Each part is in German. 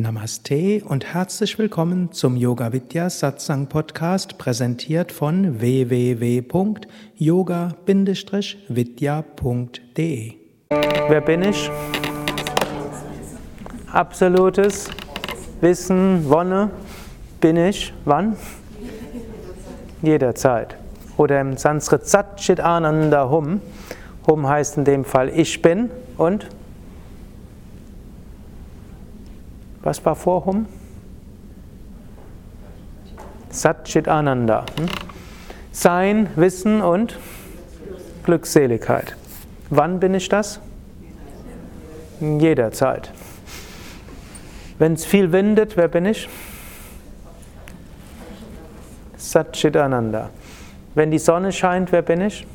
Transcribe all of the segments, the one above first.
Namaste und herzlich willkommen zum Yoga Vidya Satsang Podcast, präsentiert von www.yoga-vidya.de. Wer bin ich? Absolutes Wissen, Wonne bin ich wann? Jederzeit. Oder im Sanskrit Satchit Ananda Hum. Hum heißt in dem Fall ich bin und Was war vor Hum? Satchit Ananda. Hm? Sein, Wissen und Glückseligkeit. Wann bin ich das? Jederzeit. Wenn es viel windet, wer bin ich? Satchit Ananda. Wenn die Sonne scheint, wer bin ich?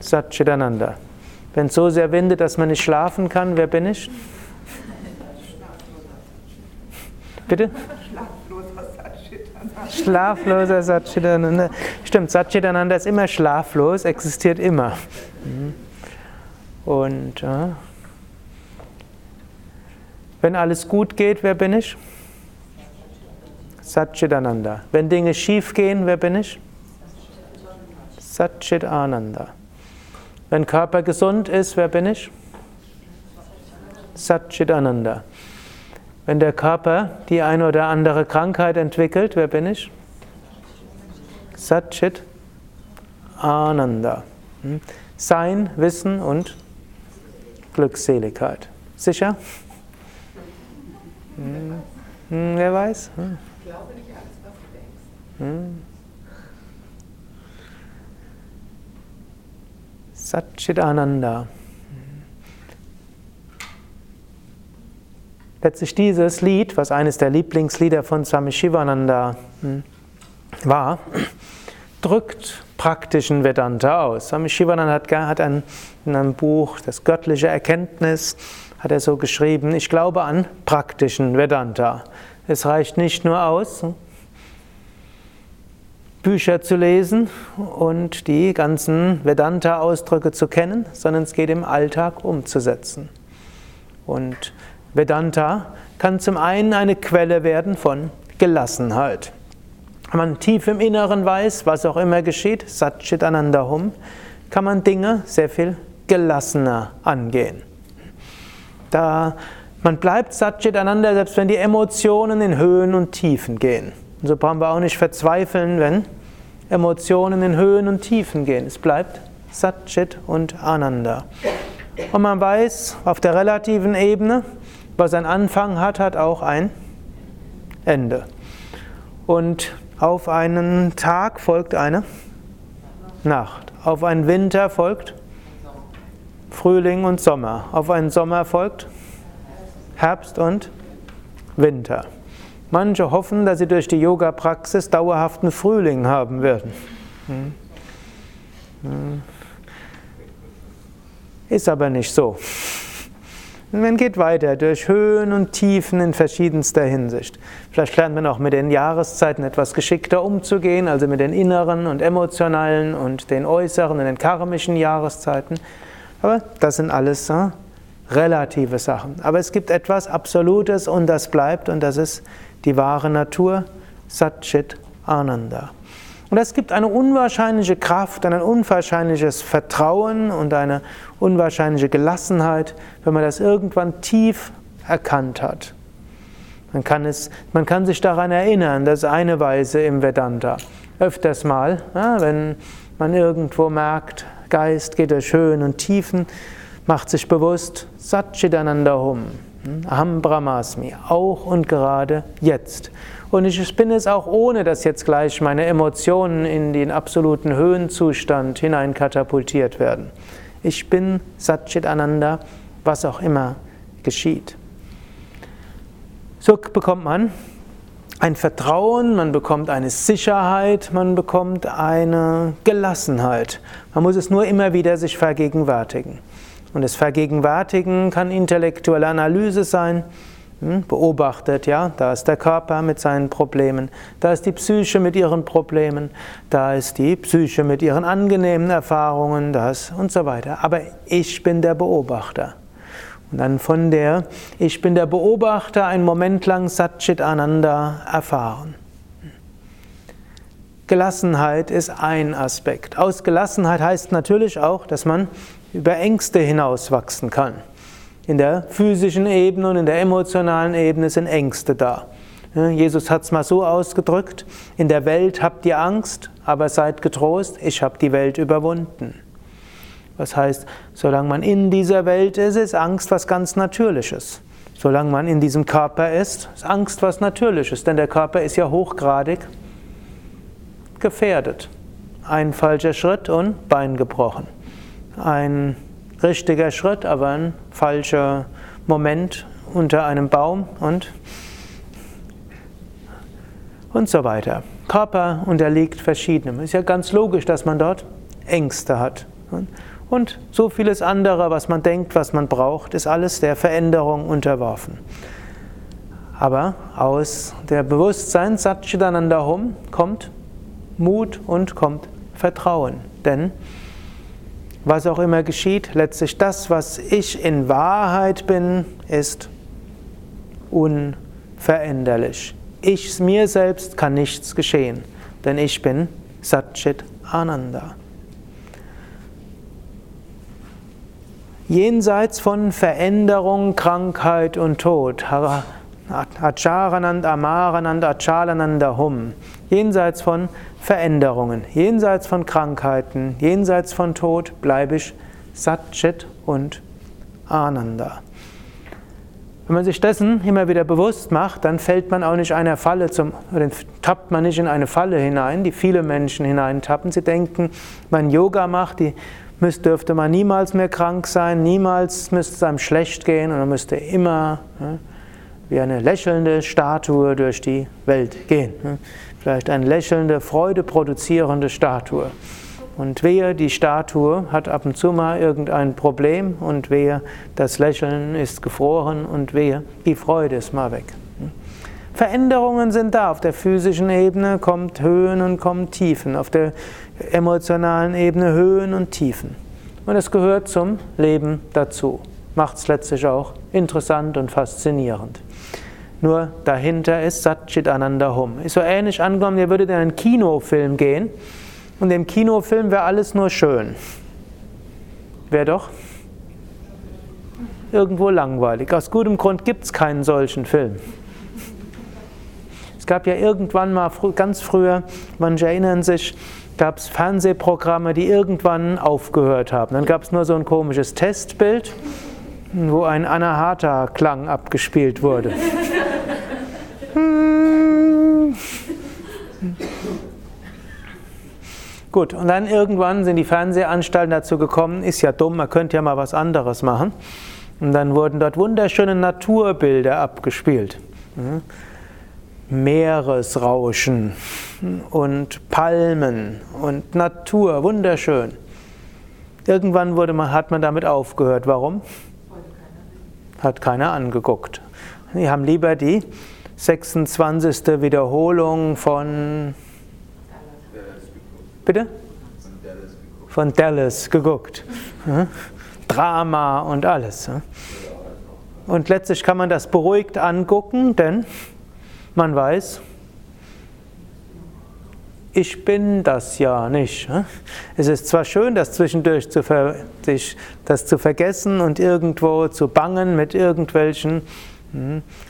Satchit Ananda. Wenn es so sehr windet, dass man nicht schlafen kann, wer bin ich? Bitte? Schlafloser Satchitananda. Satchitananda. Stimmt, Satchitananda ist immer schlaflos, existiert immer. Und äh, wenn alles gut geht, wer bin ich? Satchitananda. Wenn Dinge schief gehen, wer bin ich? Satchitananda. Wenn Körper gesund ist, wer bin ich? Satchitananda. Wenn der Körper die eine oder andere Krankheit entwickelt, wer bin ich? Satchit Ananda. Hm? Sein, Wissen und Glückseligkeit. Sicher? Hm. hm wer weiß? Hm. Ich glaube nicht alles, was du denkst. Hm. Satchit Letztlich dieses Lied, was eines der Lieblingslieder von Swami Shivananda hm, war, drückt praktischen Vedanta aus. Swami Shivananda hat, in einem Buch, das göttliche Erkenntnis, hat er so geschrieben, ich glaube an praktischen Vedanta. Es reicht nicht nur aus, Bücher zu lesen und die ganzen Vedanta-Ausdrücke zu kennen, sondern es geht im Alltag umzusetzen. Und Vedanta kann zum einen eine Quelle werden von Gelassenheit. Wenn man tief im Inneren weiß, was auch immer geschieht, Satchit Ananda Hum, kann man Dinge sehr viel gelassener angehen. Da man bleibt Satchit Ananda, selbst wenn die Emotionen in Höhen und Tiefen gehen. Und so brauchen wir auch nicht verzweifeln, wenn Emotionen in Höhen und Tiefen gehen. Es bleibt Satchit und Ananda. Und man weiß auf der relativen Ebene, was einen Anfang hat, hat auch ein Ende. Und auf einen Tag folgt eine Nacht. Auf einen Winter folgt Frühling und Sommer. Auf einen Sommer folgt Herbst und Winter. Manche hoffen, dass sie durch die Yoga-Praxis dauerhaften Frühling haben werden. Hm. Hm. Ist aber nicht so. Man geht weiter durch Höhen und Tiefen in verschiedenster Hinsicht. Vielleicht lernt man auch mit den Jahreszeiten etwas geschickter umzugehen, also mit den inneren und emotionalen und den äußeren und den karmischen Jahreszeiten. Aber das sind alles äh, relative Sachen. Aber es gibt etwas Absolutes und das bleibt und das ist die wahre Natur, Satchit Ananda. Und es gibt eine unwahrscheinliche Kraft, ein unwahrscheinliches Vertrauen und eine unwahrscheinliche Gelassenheit, wenn man das irgendwann tief erkannt hat. Man kann, es, man kann sich daran erinnern, das ist eine Weise im Vedanta. Öfters mal, ja, wenn man irgendwo merkt, Geist geht durch Höhen und Tiefen, macht sich bewusst, Satchitananda Hum, Aham Brahmasmi, auch und gerade jetzt. Und ich bin es auch ohne, dass jetzt gleich meine Emotionen in den absoluten Höhenzustand hineinkatapultiert werden. Ich bin Satchit Ananda, was auch immer geschieht. So bekommt man ein Vertrauen, man bekommt eine Sicherheit, man bekommt eine Gelassenheit. Man muss es nur immer wieder sich vergegenwärtigen. Und das Vergegenwärtigen kann intellektuelle Analyse sein, beobachtet, ja, da ist der Körper mit seinen Problemen, da ist die Psyche mit ihren Problemen, da ist die Psyche mit ihren angenehmen Erfahrungen, das und so weiter. Aber ich bin der Beobachter. Und dann von der Ich bin der Beobachter einen Moment lang Satchit Ananda erfahren. Gelassenheit ist ein Aspekt. Aus Gelassenheit heißt natürlich auch, dass man über Ängste hinauswachsen kann. In der physischen Ebene und in der emotionalen Ebene sind Ängste da. Jesus hat es mal so ausgedrückt, in der Welt habt ihr Angst, aber seid getrost, ich habe die Welt überwunden. Was heißt, solange man in dieser Welt ist, ist Angst was ganz Natürliches. Solange man in diesem Körper ist, ist Angst was Natürliches, denn der Körper ist ja hochgradig gefährdet. Ein falscher Schritt und Bein gebrochen. Ein richtiger Schritt, aber ein falscher Moment unter einem Baum und und so weiter. Körper unterliegt verschiedenem. Ist ja ganz logisch, dass man dort Ängste hat. Und so vieles andere, was man denkt, was man braucht, ist alles der Veränderung unterworfen. Aber aus der Bewusstsein Satchitananda Hum kommt Mut und kommt Vertrauen. Denn was auch immer geschieht, letztlich das, was ich in Wahrheit bin, ist unveränderlich. Ich, mir selbst kann nichts geschehen, denn ich bin Satchit Ananda. Jenseits von Veränderung, Krankheit und Tod, Acharanand, Amaranand, Achalananda Hum, jenseits von Veränderungen, jenseits von Krankheiten, jenseits von Tod, bleibe ich Satchit und Ananda. Wenn man sich dessen immer wieder bewusst macht, dann fällt man auch nicht einer Falle zum, oder tappt man nicht in eine Falle hinein, die viele Menschen hineintappen. Sie denken, man Yoga macht, die müsste, dürfte man niemals mehr krank sein, niemals müsste es einem schlecht gehen und man müsste immer ja, wie eine lächelnde Statue durch die Welt gehen. Vielleicht eine lächelnde, Freude produzierende Statue. Und wehe, die Statue hat ab und zu mal irgendein Problem und wehe, das Lächeln ist gefroren und wehe, die Freude ist mal weg. Veränderungen sind da. Auf der physischen Ebene kommt Höhen und kommt Tiefen. Auf der emotionalen Ebene Höhen und Tiefen. Und es gehört zum Leben dazu. Macht es letztlich auch interessant und faszinierend. Nur dahinter ist Satchit Ananda Hum. Ist so ähnlich angenommen, ihr würdet in einen Kinofilm gehen und im Kinofilm wäre alles nur schön. Wäre doch irgendwo langweilig. Aus gutem Grund gibt es keinen solchen Film. Es gab ja irgendwann mal ganz früher, manche erinnern sich, gab es Fernsehprogramme, die irgendwann aufgehört haben. Dann gab es nur so ein komisches Testbild, wo ein Anahata-Klang abgespielt wurde. Gut, und dann irgendwann sind die Fernsehanstalten dazu gekommen, ist ja dumm, man könnte ja mal was anderes machen. Und dann wurden dort wunderschöne Naturbilder abgespielt. Meeresrauschen und Palmen und Natur, wunderschön. Irgendwann wurde man, hat man damit aufgehört. Warum? Hat keiner angeguckt. Die haben lieber die 26. Wiederholung von Bitte? Von Dallas geguckt. Drama und alles. Und letztlich kann man das beruhigt angucken, denn man weiß, ich bin das ja nicht. Es ist zwar schön, das zwischendurch zu, ver sich, das zu vergessen und irgendwo zu bangen mit irgendwelchen hm,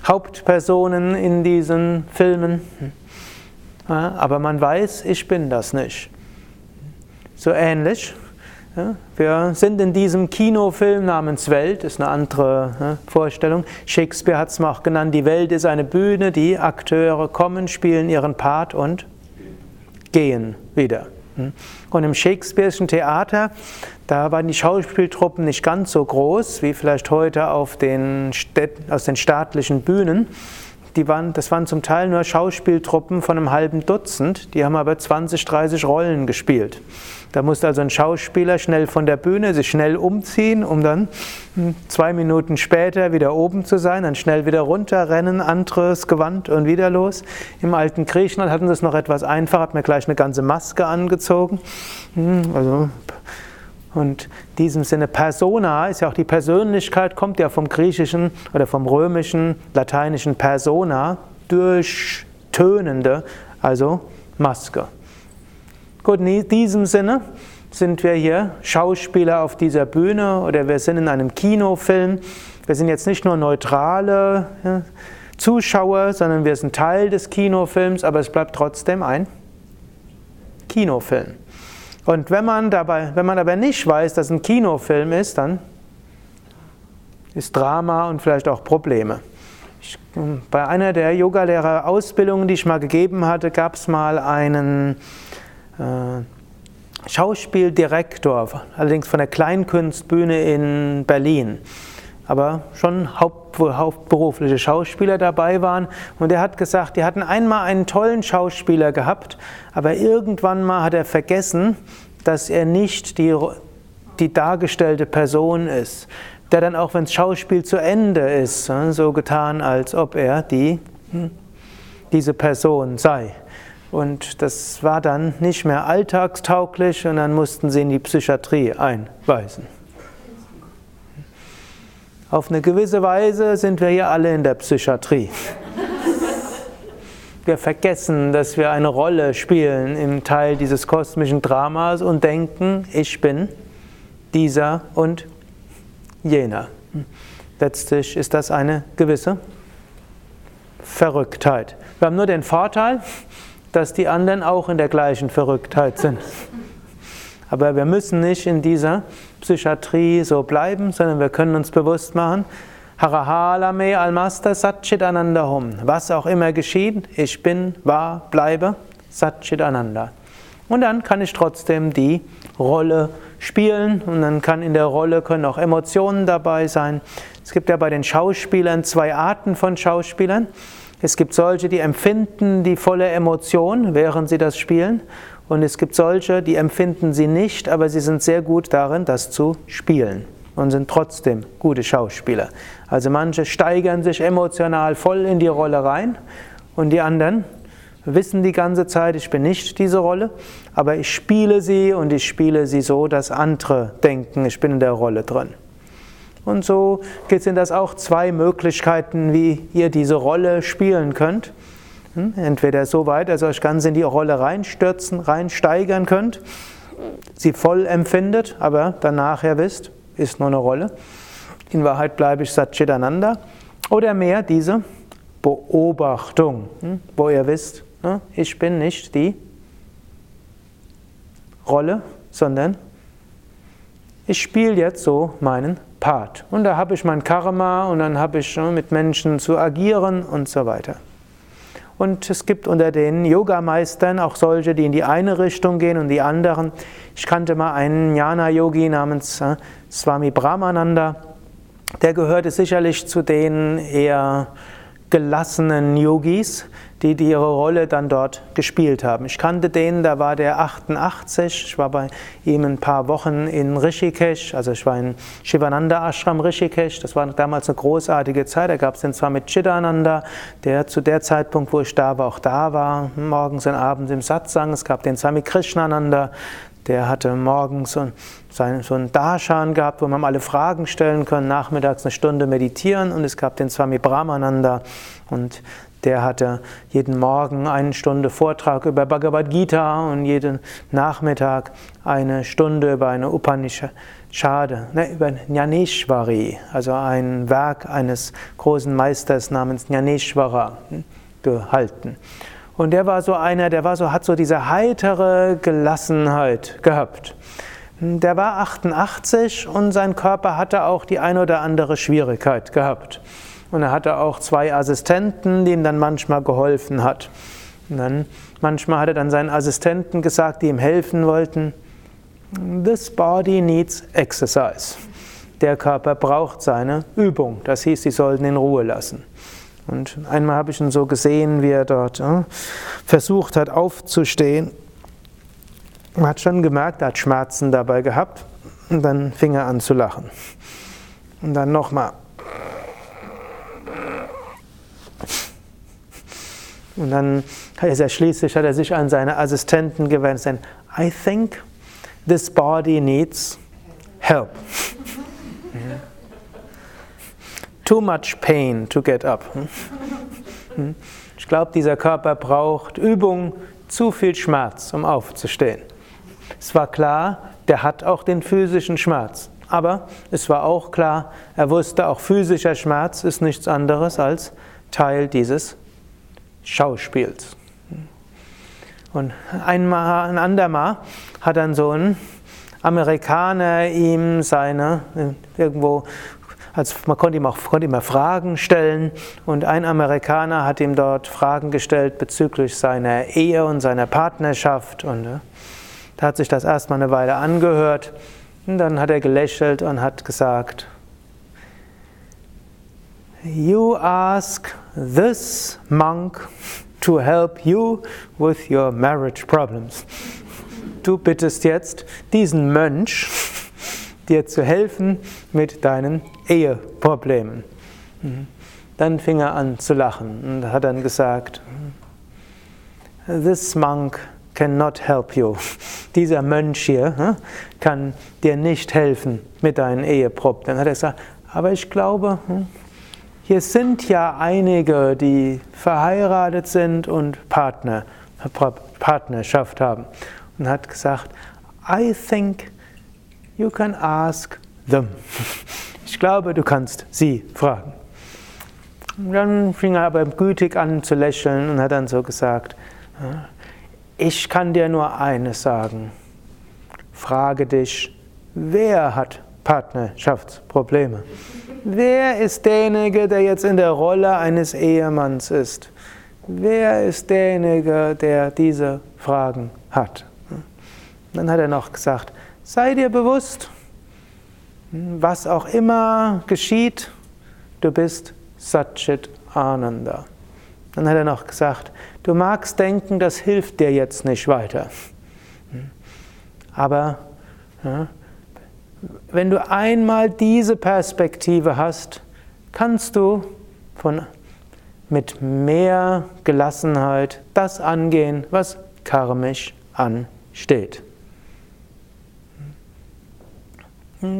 Hauptpersonen in diesen Filmen, aber man weiß, ich bin das nicht so ähnlich. wir sind in diesem Kinofilm namens Welt, ist eine andere Vorstellung. Shakespeare hat es mal auch genannt, die Welt ist eine Bühne, die Akteure kommen, spielen ihren Part und gehen wieder. Hm? Und im Shakespeare'schen Theater, da waren die Schauspieltruppen nicht ganz so groß wie vielleicht heute auf den Städten, aus den staatlichen Bühnen. Die waren, das waren zum Teil nur Schauspieltruppen von einem halben Dutzend, die haben aber 20, 30 Rollen gespielt. Da musste also ein Schauspieler schnell von der Bühne sich schnell umziehen, um dann hm, zwei Minuten später wieder oben zu sein, dann schnell wieder runterrennen, anderes Gewand und wieder los. Im alten Griechenland hatten sie es noch etwas einfacher, hat mir gleich eine ganze Maske angezogen. Hm, also Und in diesem Sinne Persona ist ja auch die Persönlichkeit, kommt ja vom griechischen oder vom römischen, lateinischen Persona, durchtönende, also Maske. Gut, in diesem Sinne sind wir hier Schauspieler auf dieser Bühne oder wir sind in einem Kinofilm. Wir sind jetzt nicht nur neutrale ja, Zuschauer, sondern wir sind Teil des Kinofilms, aber es bleibt trotzdem ein Kinofilm. Und wenn man dabei, wenn man aber nicht weiß, dass ein Kinofilm ist, dann ist Drama und vielleicht auch Probleme. Ich, bei einer der Yogalehrer-Ausbildungen, die ich mal gegeben hatte, gab es mal einen äh, Schauspieldirektor, allerdings von der Kleinkunstbühne in Berlin, aber schon Haupt, hauptberufliche Schauspieler dabei waren. Und er hat gesagt, die hatten einmal einen tollen Schauspieler gehabt, aber irgendwann mal hat er vergessen, dass er nicht die, die dargestellte Person ist. Der dann auch, wenn das Schauspiel zu Ende ist, so getan, als ob er die, hm, diese Person sei. Und das war dann nicht mehr alltagstauglich und dann mussten sie in die Psychiatrie einweisen. Auf eine gewisse Weise sind wir hier alle in der Psychiatrie. Wir vergessen, dass wir eine Rolle spielen im Teil dieses kosmischen Dramas und denken, ich bin dieser und jener. Letztlich ist das eine gewisse Verrücktheit. Wir haben nur den Vorteil, dass die anderen auch in der gleichen Verrücktheit sind. Aber wir müssen nicht in dieser Psychiatrie so bleiben, sondern wir können uns bewusst machen, Harahalame Almaster Satchit Anandahum. Was auch immer geschieht, ich bin, war, bleibe, Satchit Ananda. Und dann kann ich trotzdem die Rolle spielen und dann kann in der Rolle können auch Emotionen dabei sein. Es gibt ja bei den Schauspielern zwei Arten von Schauspielern. Es gibt solche, die empfinden die volle Emotion, während sie das spielen. Und es gibt solche, die empfinden sie nicht, aber sie sind sehr gut darin, das zu spielen und sind trotzdem gute Schauspieler. Also manche steigern sich emotional voll in die Rolle rein und die anderen wissen die ganze Zeit, ich bin nicht diese Rolle, aber ich spiele sie und ich spiele sie so, dass andere denken, ich bin in der Rolle drin. Und so sind das auch zwei Möglichkeiten, wie ihr diese Rolle spielen könnt. Hm? Entweder so weit, dass ihr euch ganz in die Rolle reinstürzen, reinsteigern könnt, sie voll empfindet, aber danach ja wisst, ist nur eine Rolle. In Wahrheit bleibe ich Satchitananda. Oder mehr diese Beobachtung, hm? wo ihr wisst, hm? ich bin nicht die Rolle, sondern ich spiele jetzt so meinen Part. Und da habe ich mein Karma und dann habe ich mit Menschen zu agieren und so weiter. Und es gibt unter den Yogameistern auch solche, die in die eine Richtung gehen und die anderen. Ich kannte mal einen Jnana-Yogi namens äh, Swami Brahmananda. Der gehörte sicherlich zu den eher gelassenen Yogis, die, die ihre Rolle dann dort gespielt haben. Ich kannte den, da war der 88, ich war bei ihm ein paar Wochen in Rishikesh, also ich war in Shivananda Ashram Rishikesh, das war damals eine großartige Zeit, da gab es den zwar mit Chidananda, der zu der Zeitpunkt, wo ich da war, auch da war, morgens und abends im Satsang, es gab den Swami Krishnananda, der hatte morgens so, so einen Darshan gehabt, wo man alle Fragen stellen kann, nachmittags eine Stunde meditieren und es gab den Swami Brahmananda und der hatte jeden Morgen eine Stunde Vortrag über Bhagavad Gita und jeden Nachmittag eine Stunde über eine Upanishad, ne, über Jnaneshwari, also ein Werk eines großen Meisters namens Jnaneshwara hm, gehalten. Und der war so einer, der war so, hat so diese heitere Gelassenheit gehabt. Der war 88 und sein Körper hatte auch die ein oder andere Schwierigkeit gehabt. Und er hatte auch zwei Assistenten, die ihm dann manchmal geholfen hat. Und dann manchmal hat er dann seinen Assistenten gesagt, die ihm helfen wollten, This body needs exercise. Der Körper braucht seine Übung. Das hieß, sie sollten in Ruhe lassen. Und einmal habe ich ihn so gesehen, wie er dort äh, versucht hat aufzustehen. Man hat schon gemerkt, er hat Schmerzen dabei gehabt. Und dann fing er an zu lachen. Und dann nochmal. Und dann ist er schließlich, hat er sich an seine Assistenten gewendet. I think this body needs help. Too much pain to get up. Ich glaube, dieser Körper braucht Übung, zu viel Schmerz, um aufzustehen. Es war klar, der hat auch den physischen Schmerz. Aber es war auch klar, er wusste, auch physischer Schmerz ist nichts anderes als Teil dieses Schauspiels. Und einmal, ein andermal hat dann so ein Amerikaner ihm seine, irgendwo, als man konnte ihm auch konnte ihm Fragen stellen. Und ein Amerikaner hat ihm dort Fragen gestellt bezüglich seiner Ehe und seiner Partnerschaft. Und äh, da hat sich das erstmal eine Weile angehört. Und dann hat er gelächelt und hat gesagt, You ask this monk to help you with your marriage problems. Du bittest jetzt diesen Mönch, dir zu helfen mit deinen Eheproblemen. Dann fing er an zu lachen und hat dann gesagt, This monk cannot help you. Dieser Mönch hier hm, kann dir nicht helfen mit deinen Eheproblemen. Dann hat er gesagt, aber ich glaube, hm, hier sind ja einige, die verheiratet sind und Partner, Partnerschaft haben. Und hat gesagt, I think you can ask them. Ich glaube, du kannst sie fragen. Und dann fing er aber gütig an zu lächeln und hat dann so gesagt, ich kann dir nur eines sagen. Frage dich, wer hat Partnerschaftsprobleme? Wer ist derjenige, der jetzt in der Rolle eines Ehemanns ist? Wer ist derjenige, der diese Fragen hat? Dann hat er noch gesagt, sei dir bewusst, was auch immer geschieht, du bist Satchit Ananda. Dann hat er noch gesagt, du magst denken, das hilft dir jetzt nicht weiter. Aber ja, wenn du einmal diese Perspektive hast, kannst du von, mit mehr Gelassenheit das angehen, was karmisch ansteht.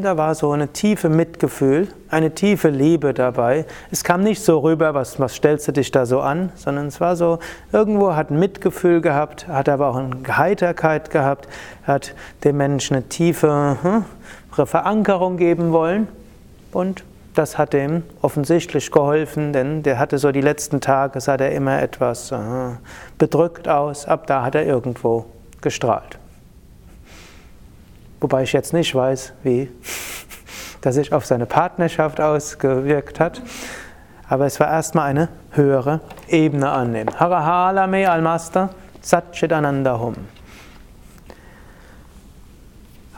Da war so eine tiefe Mitgefühl, eine tiefe Liebe dabei. Es kam nicht so rüber, was, was stellst du dich da so an, sondern es war so, irgendwo hat ein Mitgefühl gehabt, hat aber auch eine Heiterkeit gehabt, hat dem Menschen eine tiefe hm, Verankerung geben wollen und das hat ihm offensichtlich geholfen, denn der hatte so die letzten Tage, sah er immer etwas äh, bedrückt aus, ab da hat er irgendwo gestrahlt. Wobei ich jetzt nicht weiß, wie das sich auf seine Partnerschaft ausgewirkt hat. Aber es war erstmal eine höhere Ebene annehmen. Harahala me almaster Satchitananda hum.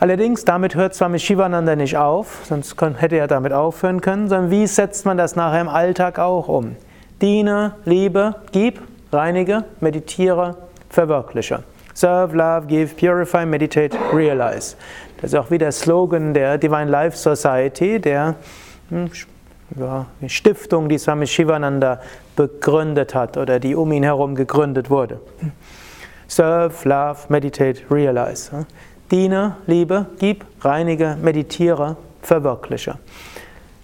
Allerdings, damit hört Swami Shivananda nicht auf, sonst hätte er damit aufhören können, sondern wie setzt man das nachher im Alltag auch um? Diene, liebe, gib, reinige, meditiere, verwirkliche. Serve, Love, Give, Purify, Meditate, Realize. Das ist auch wieder der Slogan der Divine Life Society, der hm, ja, Stiftung, die Swami Shivananda begründet hat oder die um ihn herum gegründet wurde. Serve, Love, Meditate, Realize. Diene, liebe, gib, reinige, meditiere, verwirkliche.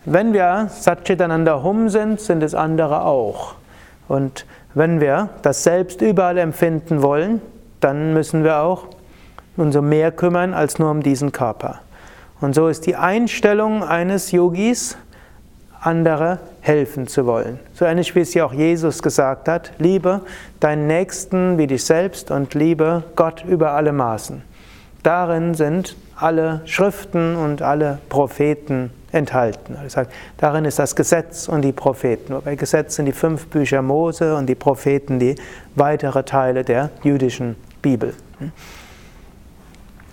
Wenn wir Satchitananda Hum sind, sind es andere auch. Und wenn wir das Selbst überall empfinden wollen, dann müssen wir auch uns um mehr kümmern als nur um diesen Körper. Und so ist die Einstellung eines Yogis, andere helfen zu wollen. So ähnlich wie es ja auch Jesus gesagt hat, liebe deinen Nächsten wie dich selbst und liebe Gott über alle Maßen. Darin sind alle Schriften und alle Propheten enthalten. Er sagt, darin ist das Gesetz und die Propheten. Bei Gesetz sind die fünf Bücher Mose und die Propheten die weitere Teile der jüdischen Bibel.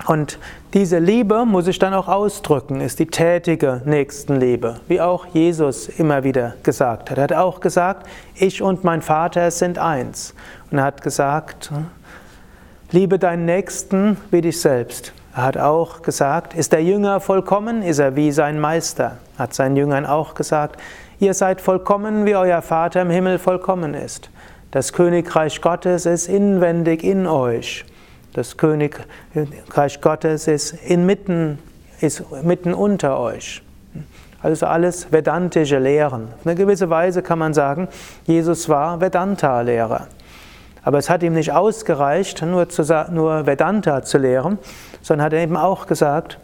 Und diese Liebe muss ich dann auch ausdrücken, ist die tätige Nächstenliebe, wie auch Jesus immer wieder gesagt hat. Er hat auch gesagt, ich und mein Vater sind eins. Und er hat gesagt, liebe deinen Nächsten wie dich selbst. Er hat auch gesagt, ist der Jünger vollkommen, ist er wie sein Meister. Er hat seinen Jüngern auch gesagt, ihr seid vollkommen, wie euer Vater im Himmel vollkommen ist. Das Königreich Gottes ist inwendig in euch. Das Königreich Gottes ist inmitten ist mitten unter euch. Also alles vedantische Lehren. Auf eine gewisse Weise kann man sagen, Jesus war Vedanta-Lehrer. Aber es hat ihm nicht ausgereicht, nur, zu, nur Vedanta zu lehren, sondern hat er eben auch gesagt,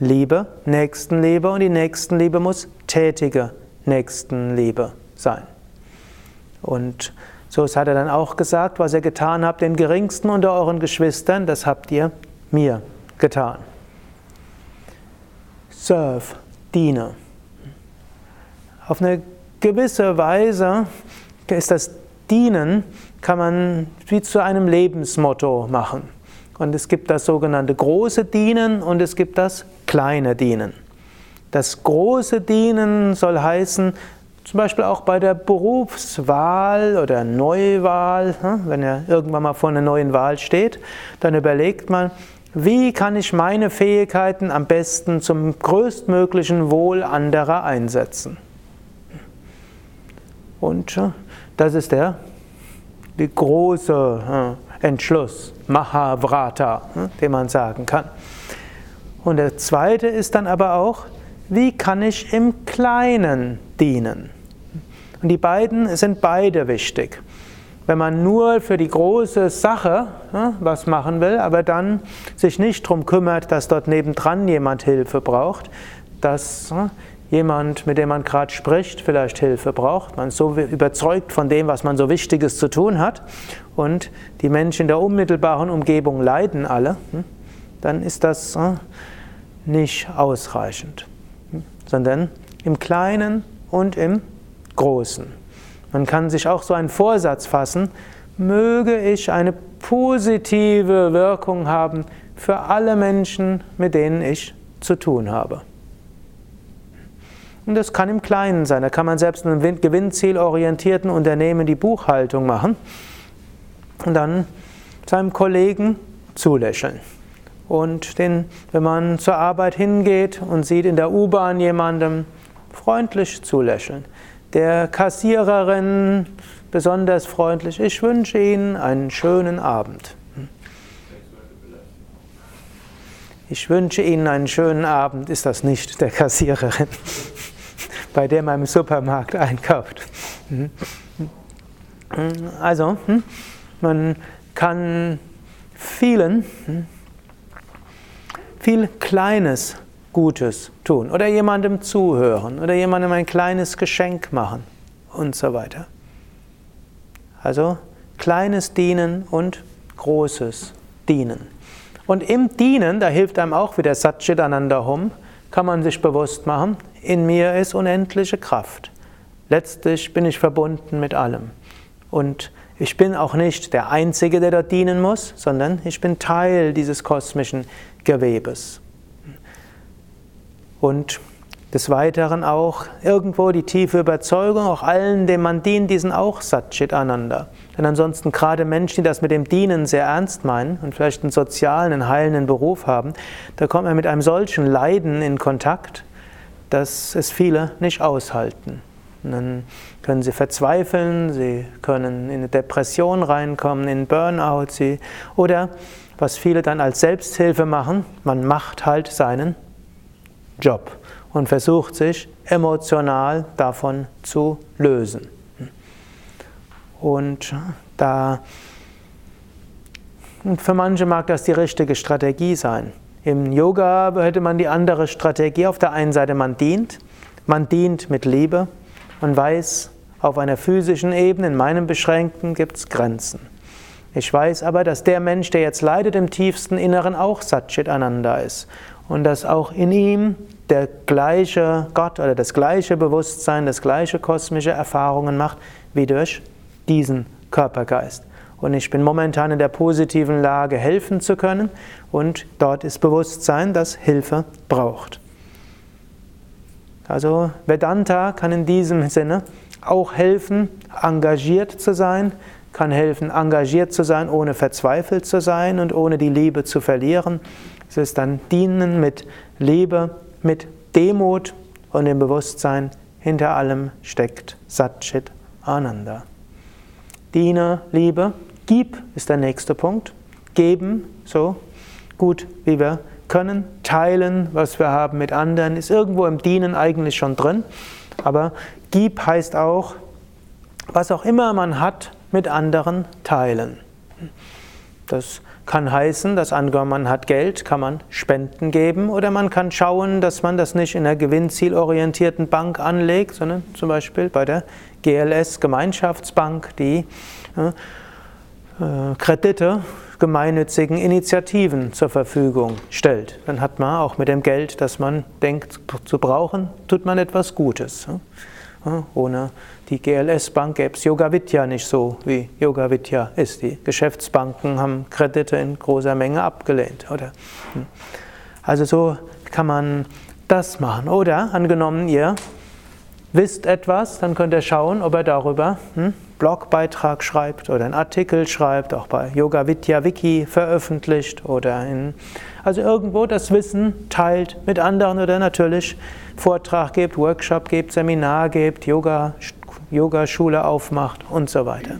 Liebe, Nächstenliebe und die Nächstenliebe muss tätige Nächstenliebe sein. Und so hat er dann auch gesagt, was ihr getan habt, den geringsten unter euren Geschwistern, das habt ihr mir getan. Serve, diene. Auf eine gewisse Weise ist das Dienen, kann man wie zu einem Lebensmotto machen. Und es gibt das sogenannte große Dienen und es gibt das kleine Dienen. Das große Dienen soll heißen, zum Beispiel auch bei der Berufswahl oder Neuwahl, hm, wenn er irgendwann mal vor einer neuen Wahl steht, dann überlegt man, wie kann ich meine Fähigkeiten am besten zum größtmöglichen Wohl anderer einsetzen. Und das ist der die große Entschluss, Mahavrata, den man sagen kann. Und der zweite ist dann aber auch, wie kann ich im Kleinen dienen? Und die beiden sind beide wichtig. Wenn man nur für die große Sache ja, was machen will, aber dann sich nicht darum kümmert, dass dort nebendran jemand Hilfe braucht, dass ja, jemand, mit dem man gerade spricht, vielleicht Hilfe braucht, man ist so überzeugt von dem, was man so Wichtiges zu tun hat und die Menschen in der unmittelbaren Umgebung leiden alle, hm, dann ist das nicht ausreichend, hm, sondern im Kleinen und im Großen. Man kann sich auch so einen Vorsatz fassen, möge ich eine positive Wirkung haben für alle Menschen, mit denen ich zu tun habe. Und das kann im Kleinen sein. Da kann man selbst in einem gewinnzielorientierten Unternehmen die Buchhaltung machen und dann seinem Kollegen zulächeln. Und den, wenn man zur Arbeit hingeht und sieht in der U-Bahn jemandem freundlich zulächeln der Kassiererin besonders freundlich. Ich wünsche Ihnen einen schönen Abend. Ich wünsche Ihnen einen schönen Abend, ist das nicht der Kassiererin, bei der man im Supermarkt einkauft. Also, hm, man kann vielen hm, viel Kleines Gutes tun oder jemandem zuhören oder jemandem ein kleines Geschenk machen und so weiter. Also kleines Dienen und großes Dienen. Und im Dienen, da hilft einem auch wieder Satchitananda Hum, kann man sich bewusst machen, in mir ist unendliche Kraft. Letztlich bin ich verbunden mit allem. Und ich bin auch nicht der Einzige, der dort dienen muss, sondern ich bin Teil dieses kosmischen Gewebes. Und des Weiteren auch irgendwo die tiefe Überzeugung, auch allen, denen man dient, die sind auch Satchit Ananda. Denn ansonsten gerade Menschen, die das mit dem Dienen sehr ernst meinen und vielleicht einen sozialen, einen heilenden Beruf haben, da kommt man mit einem solchen Leiden in Kontakt, dass es viele nicht aushalten. Und dann können sie verzweifeln, sie können in eine Depression reinkommen, in Burnout, sie, oder was viele dann als Selbsthilfe machen, man macht halt seinen Job und versucht sich emotional davon zu lösen. Und da und für manche mag das die richtige Strategie sein. Im Yoga hätte man die andere Strategie. Auf der einen Seite man dient, man dient mit Liebe, man weiß, auf einer physischen Ebene, in meinem Beschränkten, gibt es Grenzen. Ich weiß aber, dass der Mensch, der jetzt leidet im tiefsten Inneren, auch Satchit Ananda ist und dass auch in ihm der gleiche Gott oder das gleiche Bewusstsein, das gleiche kosmische Erfahrungen macht wie durch diesen Körpergeist. Und ich bin momentan in der positiven Lage, helfen zu können und dort ist Bewusstsein, das Hilfe braucht. Also Vedanta kann in diesem Sinne auch helfen, engagiert zu sein, kann helfen, engagiert zu sein, ohne verzweifelt zu sein und ohne die Liebe zu verlieren. Es ist dann Dienen mit Liebe, mit Demut und dem Bewusstsein, hinter allem steckt Satchit Ananda. Diene, Liebe, gib ist der nächste Punkt. Geben, so gut wie wir können. Teilen, was wir haben mit anderen, ist irgendwo im Dienen eigentlich schon drin. Aber Gib heißt auch, was auch immer man hat, mit anderen teilen. Das kann heißen, dass angenommen man hat Geld, kann man Spenden geben oder man kann schauen, dass man das nicht in einer gewinnzielorientierten Bank anlegt, sondern zum Beispiel bei der GLS Gemeinschaftsbank, die äh, Kredite gemeinnützigen Initiativen zur Verfügung stellt. Dann hat man auch mit dem Geld, das man denkt zu brauchen, tut man etwas Gutes. Ohne die GLS-Bank gäbe es Yoga Vidya nicht so, wie Yoga Vidya ist. Die Geschäftsbanken haben Kredite in großer Menge abgelehnt. Oder? Hm. Also so kann man das machen. Oder angenommen, ihr wisst etwas, dann könnt ihr schauen, ob er darüber hm, Blogbeitrag schreibt oder einen Artikel schreibt, auch bei Yoga Vidya Wiki veröffentlicht oder in, also irgendwo das Wissen teilt mit anderen oder natürlich Vortrag gibt, Workshop gibt, Seminar gibt, Yoga, Yoga-Schule aufmacht und so weiter.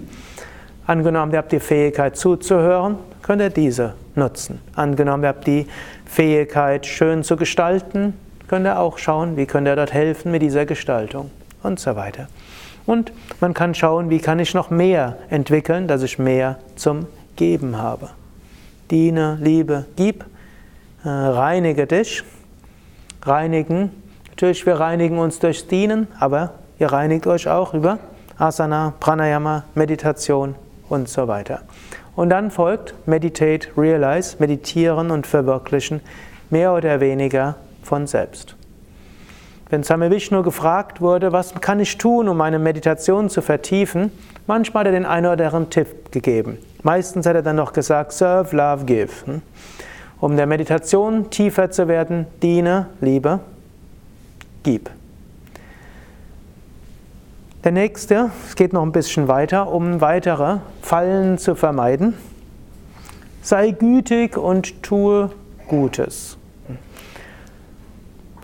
Angenommen, ihr habt die Fähigkeit zuzuhören, könnt ihr diese nutzen. Angenommen, ihr habt die Fähigkeit schön zu gestalten, könnt ihr auch schauen, wie könnt ihr dort helfen mit dieser Gestaltung und so weiter. Und man kann schauen, wie kann ich noch mehr entwickeln, dass ich mehr zum Geben habe. Diene, liebe, gib, äh, reinige dich. Reinigen Natürlich, wir reinigen uns durchs Dienen, aber ihr reinigt euch auch über Asana, Pranayama, Meditation und so weiter. Und dann folgt Meditate, Realize, Meditieren und Verwirklichen mehr oder weniger von selbst. Wenn Same Vishnu gefragt wurde, was kann ich tun, um meine Meditation zu vertiefen, manchmal hat er den einen oder anderen Tipp gegeben. Meistens hat er dann noch gesagt, serve, love, give. Hm? Um der Meditation tiefer zu werden, diene, liebe gib. Der nächste, es geht noch ein bisschen weiter, um weitere Fallen zu vermeiden. Sei gütig und tue Gutes.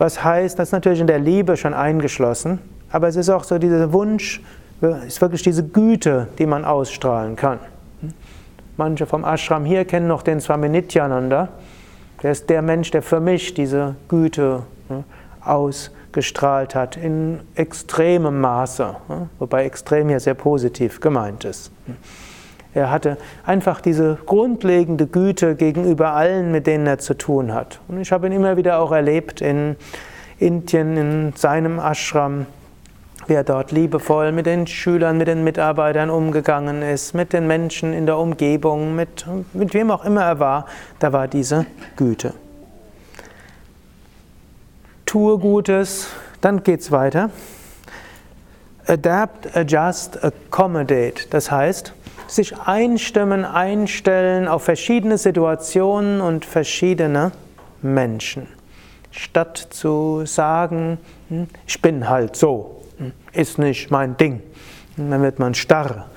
Was heißt, das ist natürlich in der Liebe schon eingeschlossen, aber es ist auch so dieser Wunsch, ist wirklich diese Güte, die man ausstrahlen kann. Manche vom Ashram hier kennen noch den Swami Nityananda. Der ist der Mensch, der für mich diese Güte ausstrahlt gestrahlt hat, in extremem Maße, wobei extrem hier sehr positiv gemeint ist. Er hatte einfach diese grundlegende Güte gegenüber allen, mit denen er zu tun hat. Und ich habe ihn immer wieder auch erlebt in Indien, in seinem Ashram, wie er dort liebevoll mit den Schülern, mit den Mitarbeitern umgegangen ist, mit den Menschen in der Umgebung, mit, mit wem auch immer er war, da war diese Güte tue Gutes, dann geht es weiter. Adapt, adjust, accommodate. Das heißt, sich einstimmen, einstellen auf verschiedene Situationen und verschiedene Menschen. Statt zu sagen, hm, ich bin halt so, hm, ist nicht mein Ding, dann wird man starr.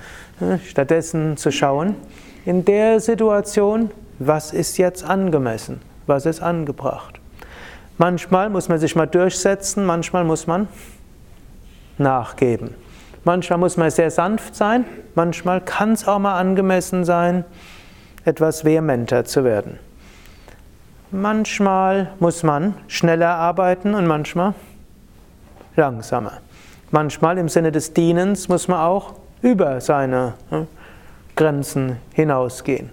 Stattdessen zu schauen, in der Situation, was ist jetzt angemessen, was ist angebracht. Manchmal muss man sich mal durchsetzen, manchmal muss man nachgeben. Manchmal muss man sehr sanft sein, manchmal kann es auch mal angemessen sein, etwas vehementer zu werden. Manchmal muss man schneller arbeiten und manchmal langsamer. Manchmal im Sinne des Dienens muss man auch über seine ne, Grenzen hinausgehen.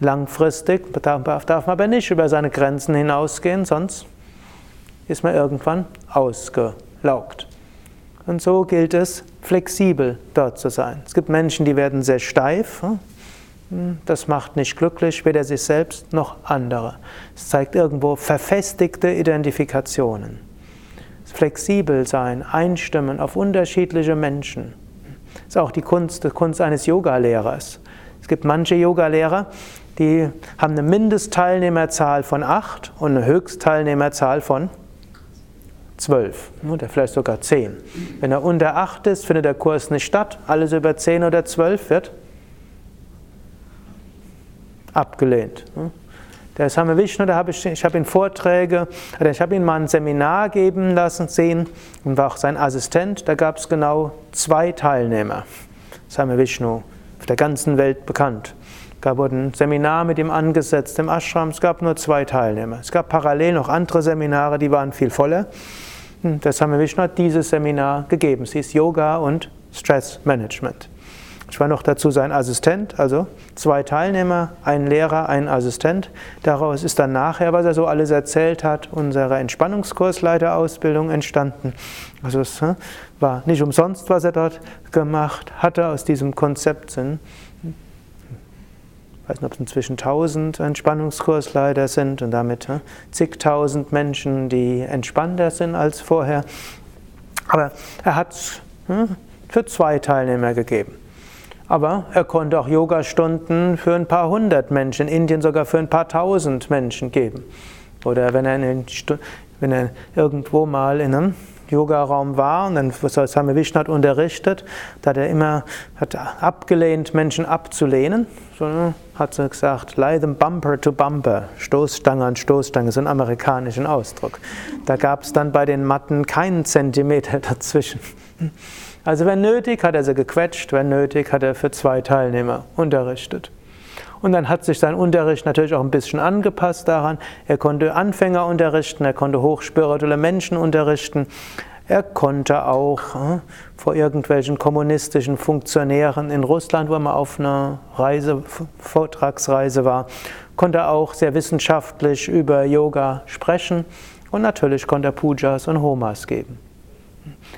Langfristig darf, darf man aber nicht über seine Grenzen hinausgehen, sonst ist man irgendwann ausgelaugt. Und so gilt es, flexibel dort zu sein. Es gibt Menschen, die werden sehr steif. Hm, das macht nicht glücklich, weder sich selbst noch andere. Es zeigt irgendwo verfestigte Identifikationen. Flexibel sein, einstimmen auf unterschiedliche Menschen. Das ist auch die Kunst, die Kunst eines Yogalehrers. Es gibt manche Yogalehrer, die haben eine Mindestteilnehmerzahl von acht und eine Höchstteilnehmerzahl von zwölf oder vielleicht sogar zehn. Wenn er unter acht ist, findet der Kurs nicht statt. Alles über zehn oder zwölf wird abgelehnt. Der Same Vishnu, da habe ich, ich habe ihn Vorträge, oder ich habe ihn mal ein Seminar geben lassen, sehen, und war auch sein Assistent. Da gab es genau zwei Teilnehmer. Same Vishnu, auf der ganzen Welt bekannt. Da wurde ein Seminar mit ihm angesetzt im Ashram. Es gab nur zwei Teilnehmer. Es gab parallel noch andere Seminare, die waren viel voller. Das haben wir Vishnu hat dieses Seminar gegeben. Es hieß Yoga und Stress Management. Ich war noch dazu sein Assistent, also zwei Teilnehmer, ein Lehrer, ein Assistent. Daraus ist dann nachher, was er so alles erzählt hat, unsere Entspannungskursleiterausbildung entstanden. Also es war nicht umsonst, was er dort gemacht hatte. Aus diesem Konzept sind ich weiß nicht, ob es inzwischen 1000 Entspannungskursleiter sind und damit ja, zigtausend Menschen, die entspannter sind als vorher. Aber er hat es ja, für zwei Teilnehmer gegeben. Aber er konnte auch Yogastunden für ein paar hundert Menschen, in Indien sogar für ein paar tausend Menschen geben. Oder wenn er, wenn er irgendwo mal in einem Yogaraum war und dann Swami Vishnu hat unterrichtet, da hat er immer hat abgelehnt, Menschen abzulehnen. So hat er gesagt, lie them bumper to bumper, Stoßstange an Stoßstange, so einen amerikanischen Ausdruck. Da gab es dann bei den Matten keinen Zentimeter dazwischen. Also wenn nötig, hat er sie gequetscht, wenn nötig, hat er für zwei Teilnehmer unterrichtet. Und dann hat sich sein Unterricht natürlich auch ein bisschen angepasst daran. Er konnte Anfänger unterrichten, er konnte hochspirituelle Menschen unterrichten. Er konnte auch äh, vor irgendwelchen kommunistischen Funktionären in Russland, wo er mal auf einer Reise, Vortragsreise war, konnte auch sehr wissenschaftlich über Yoga sprechen und natürlich konnte er Pujas und Homas geben.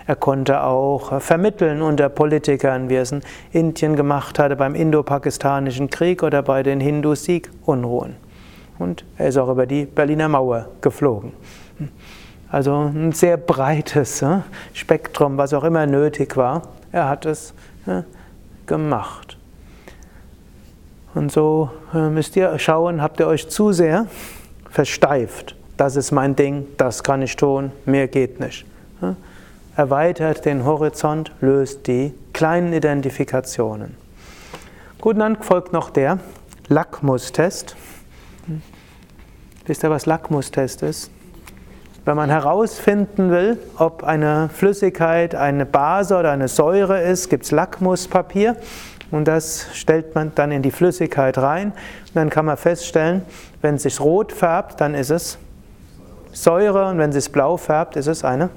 Er konnte auch vermitteln unter Politikern, wie er es in Indien gemacht hatte beim Indo-Pakistanischen Krieg oder bei den Hindu-Sikh-Unruhen. Und er ist auch über die Berliner Mauer geflogen. Also ein sehr breites Spektrum, was auch immer nötig war. Er hat es gemacht. Und so müsst ihr schauen, habt ihr euch zu sehr versteift. Das ist mein Ding, das kann ich tun, mehr geht nicht erweitert den Horizont, löst die kleinen Identifikationen. Gut, dann folgt noch der Lackmustest. Wisst ihr, was Lackmustest ist? Wenn man herausfinden will, ob eine Flüssigkeit eine Base oder eine Säure ist, gibt es Lackmuspapier und das stellt man dann in die Flüssigkeit rein. Und dann kann man feststellen, wenn es sich rot färbt, dann ist es Säure und wenn es sich blau färbt, ist es eine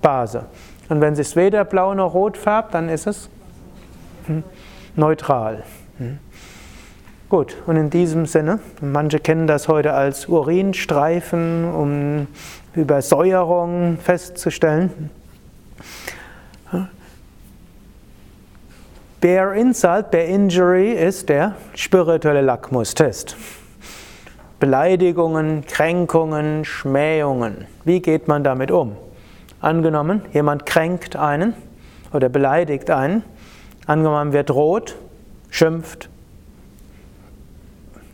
Base. Und wenn es sich weder blau noch rot färbt, dann ist es hm, neutral. Hm. Gut, und in diesem Sinne, manche kennen das heute als Urinstreifen, um Übersäuerung festzustellen. Bare Insult, Bare Injury ist der spirituelle Lackmustest. Beleidigungen, Kränkungen, Schmähungen. Wie geht man damit um? Angenommen, jemand kränkt einen oder beleidigt einen. Angenommen, wird rot, schimpft,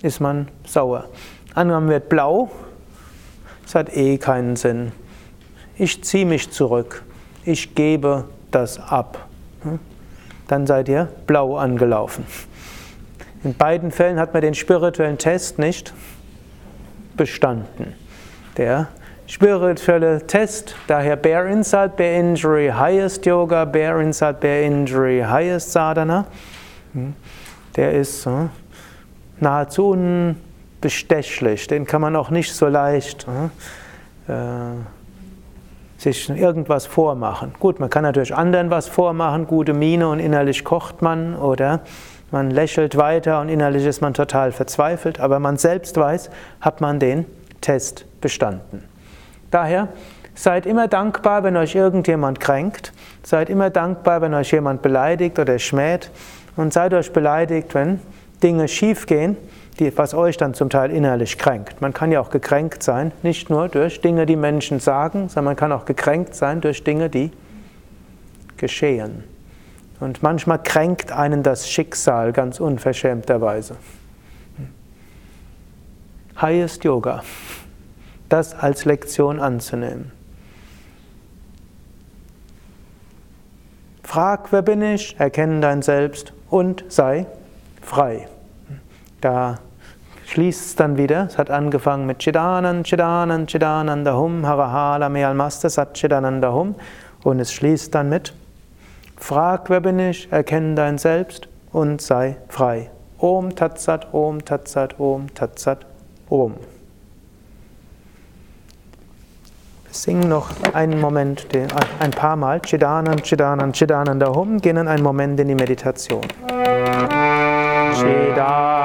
ist man sauer. Angenommen, wird blau, es hat eh keinen Sinn. Ich ziehe mich zurück. Ich gebe das ab. Hm? Dann seid ihr blau angelaufen. In beiden Fällen hat man den spirituellen Test nicht bestanden. Der spirituelle Test, daher Bare Insult, Bare Injury, Highest Yoga, Bare Insult, Bare Injury, Highest Sadhana. Hm. Der ist hm, nahezu unbestechlich, den kann man auch nicht so leicht hm, äh, sich irgendwas vormachen. Gut, man kann natürlich anderen was vormachen, gute Miene und innerlich kocht man oder man lächelt weiter und innerlich ist man total verzweifelt, aber man selbst weiß, hat man den Test bestanden. Daher seid immer dankbar, wenn euch irgendjemand kränkt. Seid immer dankbar, wenn euch jemand beleidigt oder schmäht. Und seid euch beleidigt, wenn Dinge schiefgehen, die, was euch dann zum Teil innerlich kränkt. Man kann ja auch gekränkt sein, nicht nur durch Dinge, die Menschen sagen, sondern man kann auch gekränkt sein durch Dinge, die geschehen. Und manchmal kränkt einen das Schicksal ganz unverschämterweise. Highest Yoga das als Lektion anzunehmen. Frag, wer bin ich, erkenne dein Selbst und sei frei. Da schließt es dann wieder, es hat angefangen mit Chidanan, Chidanan, Chidananda Hum, Harahala Mealmaster Sat Chidananda Hum und es schließt dann mit Frag, wer bin ich, erkenne dein Selbst und sei frei. Om Tatsat, Om Tatsat, Om Tatsat, Om. Singen noch einen Moment, ein paar Mal Chidanan, Chidanan, Chidananda Hum, gehen in einen Moment in die Meditation.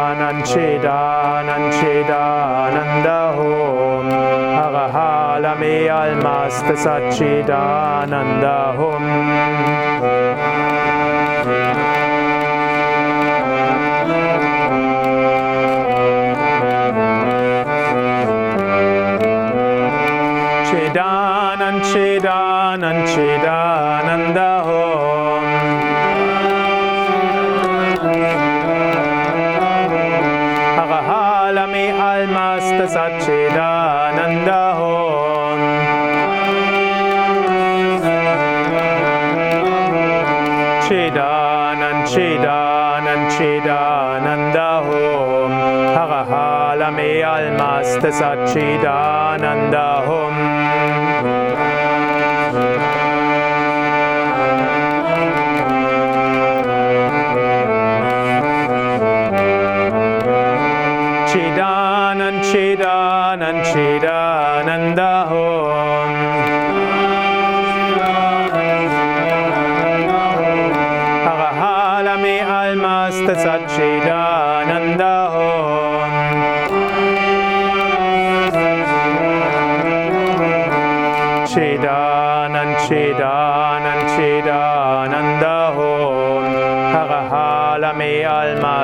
Chidanan, Chidanan, Chidananda Hum, Harahala me almaste Satchidananda Hum. Chidanand Chidananda Sachi Da.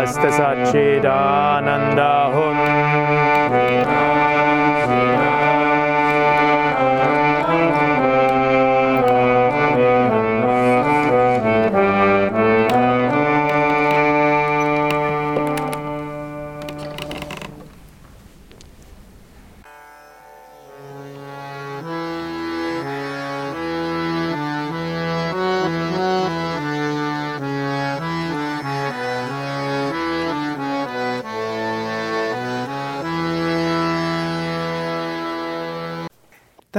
Namaste Sachidananda.